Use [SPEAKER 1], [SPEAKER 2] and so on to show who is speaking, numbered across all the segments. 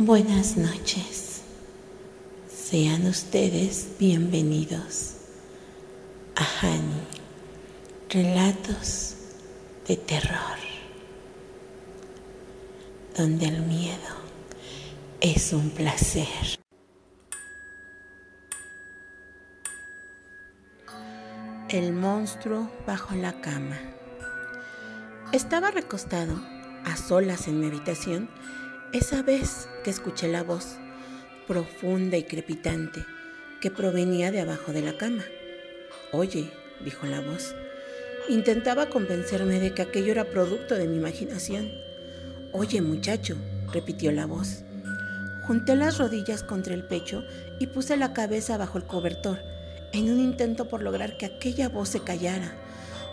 [SPEAKER 1] Buenas noches. Sean ustedes bienvenidos a Hani, relatos de terror, donde el miedo es un placer. El monstruo bajo la cama. Estaba recostado a solas en mi habitación esa vez que escuché la voz profunda y crepitante que provenía de abajo de la cama. Oye, dijo la voz, intentaba convencerme de que aquello era producto de mi imaginación. Oye, muchacho, repitió la voz. Junté las rodillas contra el pecho y puse la cabeza bajo el cobertor en un intento por lograr que aquella voz se callara.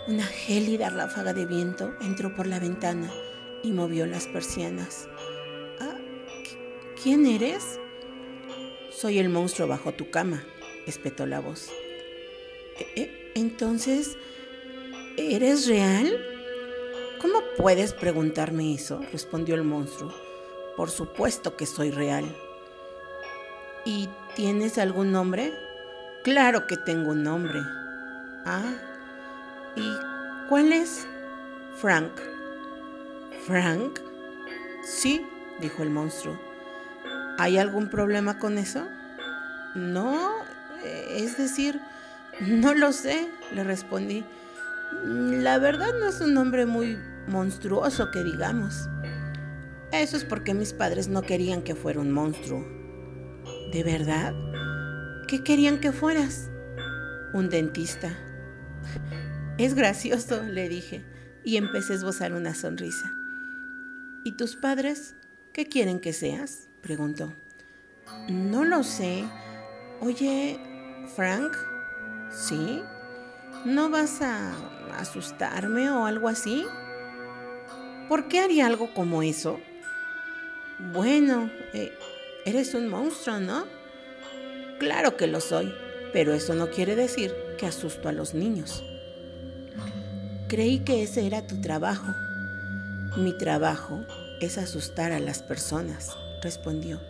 [SPEAKER 1] Una gélida ráfaga de viento entró por la ventana y movió las persianas. ¿Quién eres? Soy el monstruo bajo tu cama, espetó la voz. ¿E, e, entonces, ¿eres real? ¿Cómo puedes preguntarme eso? respondió el monstruo. Por supuesto que soy real. ¿Y tienes algún nombre? Claro que tengo un nombre. Ah, ¿y cuál es? Frank. ¿Frank? Sí, dijo el monstruo. ¿Hay algún problema con eso? No, eh, es decir, no lo sé, le respondí. La verdad no es un nombre muy monstruoso que digamos. Eso es porque mis padres no querían que fuera un monstruo. ¿De verdad? ¿Qué querían que fueras? Un dentista. Es gracioso, le dije, y empecé a esbozar una sonrisa. ¿Y tus padres qué quieren que seas? Preguntó. No lo sé. Oye, Frank, ¿sí? ¿No vas a asustarme o algo así? ¿Por qué haría algo como eso? Bueno, eh, eres un monstruo, ¿no? Claro que lo soy, pero eso no quiere decir que asusto a los niños. Creí que ese era tu trabajo. Mi trabajo es asustar a las personas respondió,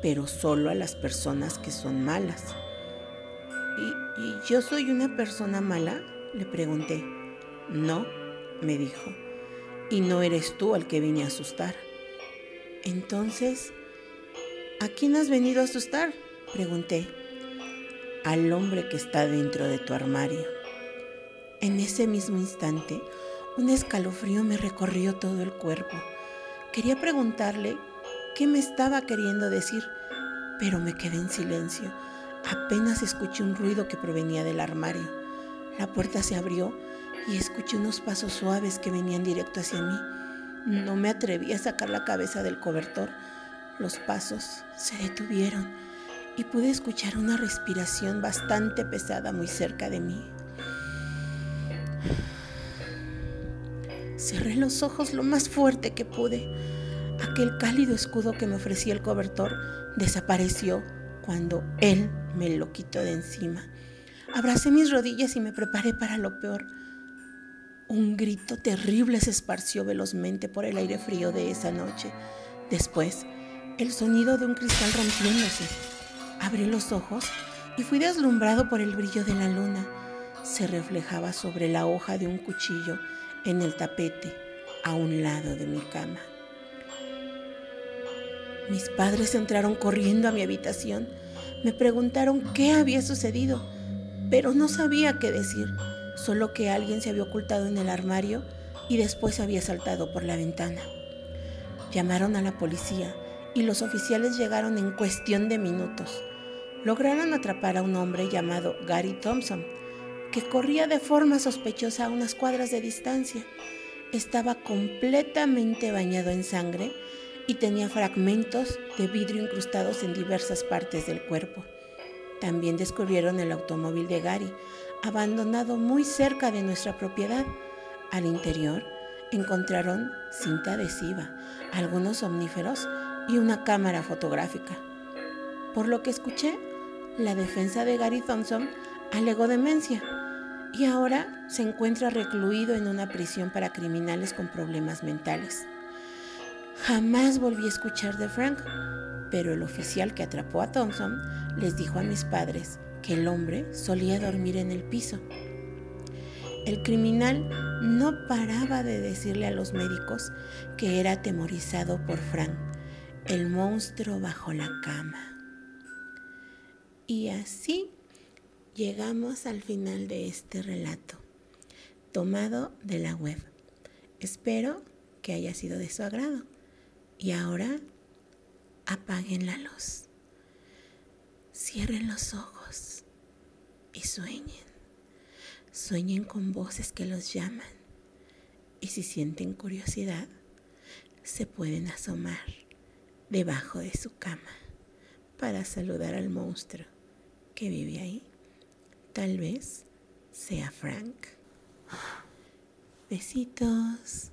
[SPEAKER 1] pero solo a las personas que son malas. ¿Y, yo soy una persona mala? Le pregunté. No, me dijo, y no eres tú al que vine a asustar. Entonces, ¿a quién has venido a asustar? Pregunté. Al hombre que está dentro de tu armario. En ese mismo instante, un escalofrío me recorrió todo el cuerpo. Quería preguntarle qué me estaba queriendo decir, pero me quedé en silencio. Apenas escuché un ruido que provenía del armario. La puerta se abrió y escuché unos pasos suaves que venían directo hacia mí. No me atreví a sacar la cabeza del cobertor. Los pasos se detuvieron y pude escuchar una respiración bastante pesada muy cerca de mí. Cerré los ojos lo más fuerte que pude. Aquel cálido escudo que me ofrecía el cobertor desapareció cuando él me lo quitó de encima. Abracé mis rodillas y me preparé para lo peor. Un grito terrible se esparció velozmente por el aire frío de esa noche. Después, el sonido de un cristal rompiéndose. Abrí los ojos y fui deslumbrado por el brillo de la luna. Se reflejaba sobre la hoja de un cuchillo en el tapete a un lado de mi cama. Mis padres entraron corriendo a mi habitación. Me preguntaron qué había sucedido, pero no sabía qué decir, solo que alguien se había ocultado en el armario y después había saltado por la ventana. Llamaron a la policía y los oficiales llegaron en cuestión de minutos. Lograron atrapar a un hombre llamado Gary Thompson, que corría de forma sospechosa a unas cuadras de distancia. Estaba completamente bañado en sangre y tenía fragmentos de vidrio incrustados en diversas partes del cuerpo. También descubrieron el automóvil de Gary, abandonado muy cerca de nuestra propiedad. Al interior encontraron cinta adhesiva, algunos omníferos y una cámara fotográfica. Por lo que escuché, la defensa de Gary Thompson alegó demencia y ahora se encuentra recluido en una prisión para criminales con problemas mentales. Jamás volví a escuchar de Frank, Pero el oficial que atrapó a Thompson les dijo a mis padres que el hombre solía dormir en el piso. El criminal no paraba de decirle a los médicos que era atemorizado por Frank, el monstruo bajo la cama. Y así llegamos al final de este relato, tomado de la web. Espero que haya sido de su agrado. Y ahora apaguen la luz, cierren los ojos y sueñen. Sueñen con voces que los llaman. Y si sienten curiosidad, se pueden asomar debajo de su cama para saludar al monstruo que vive ahí. Tal vez sea Frank. Besitos.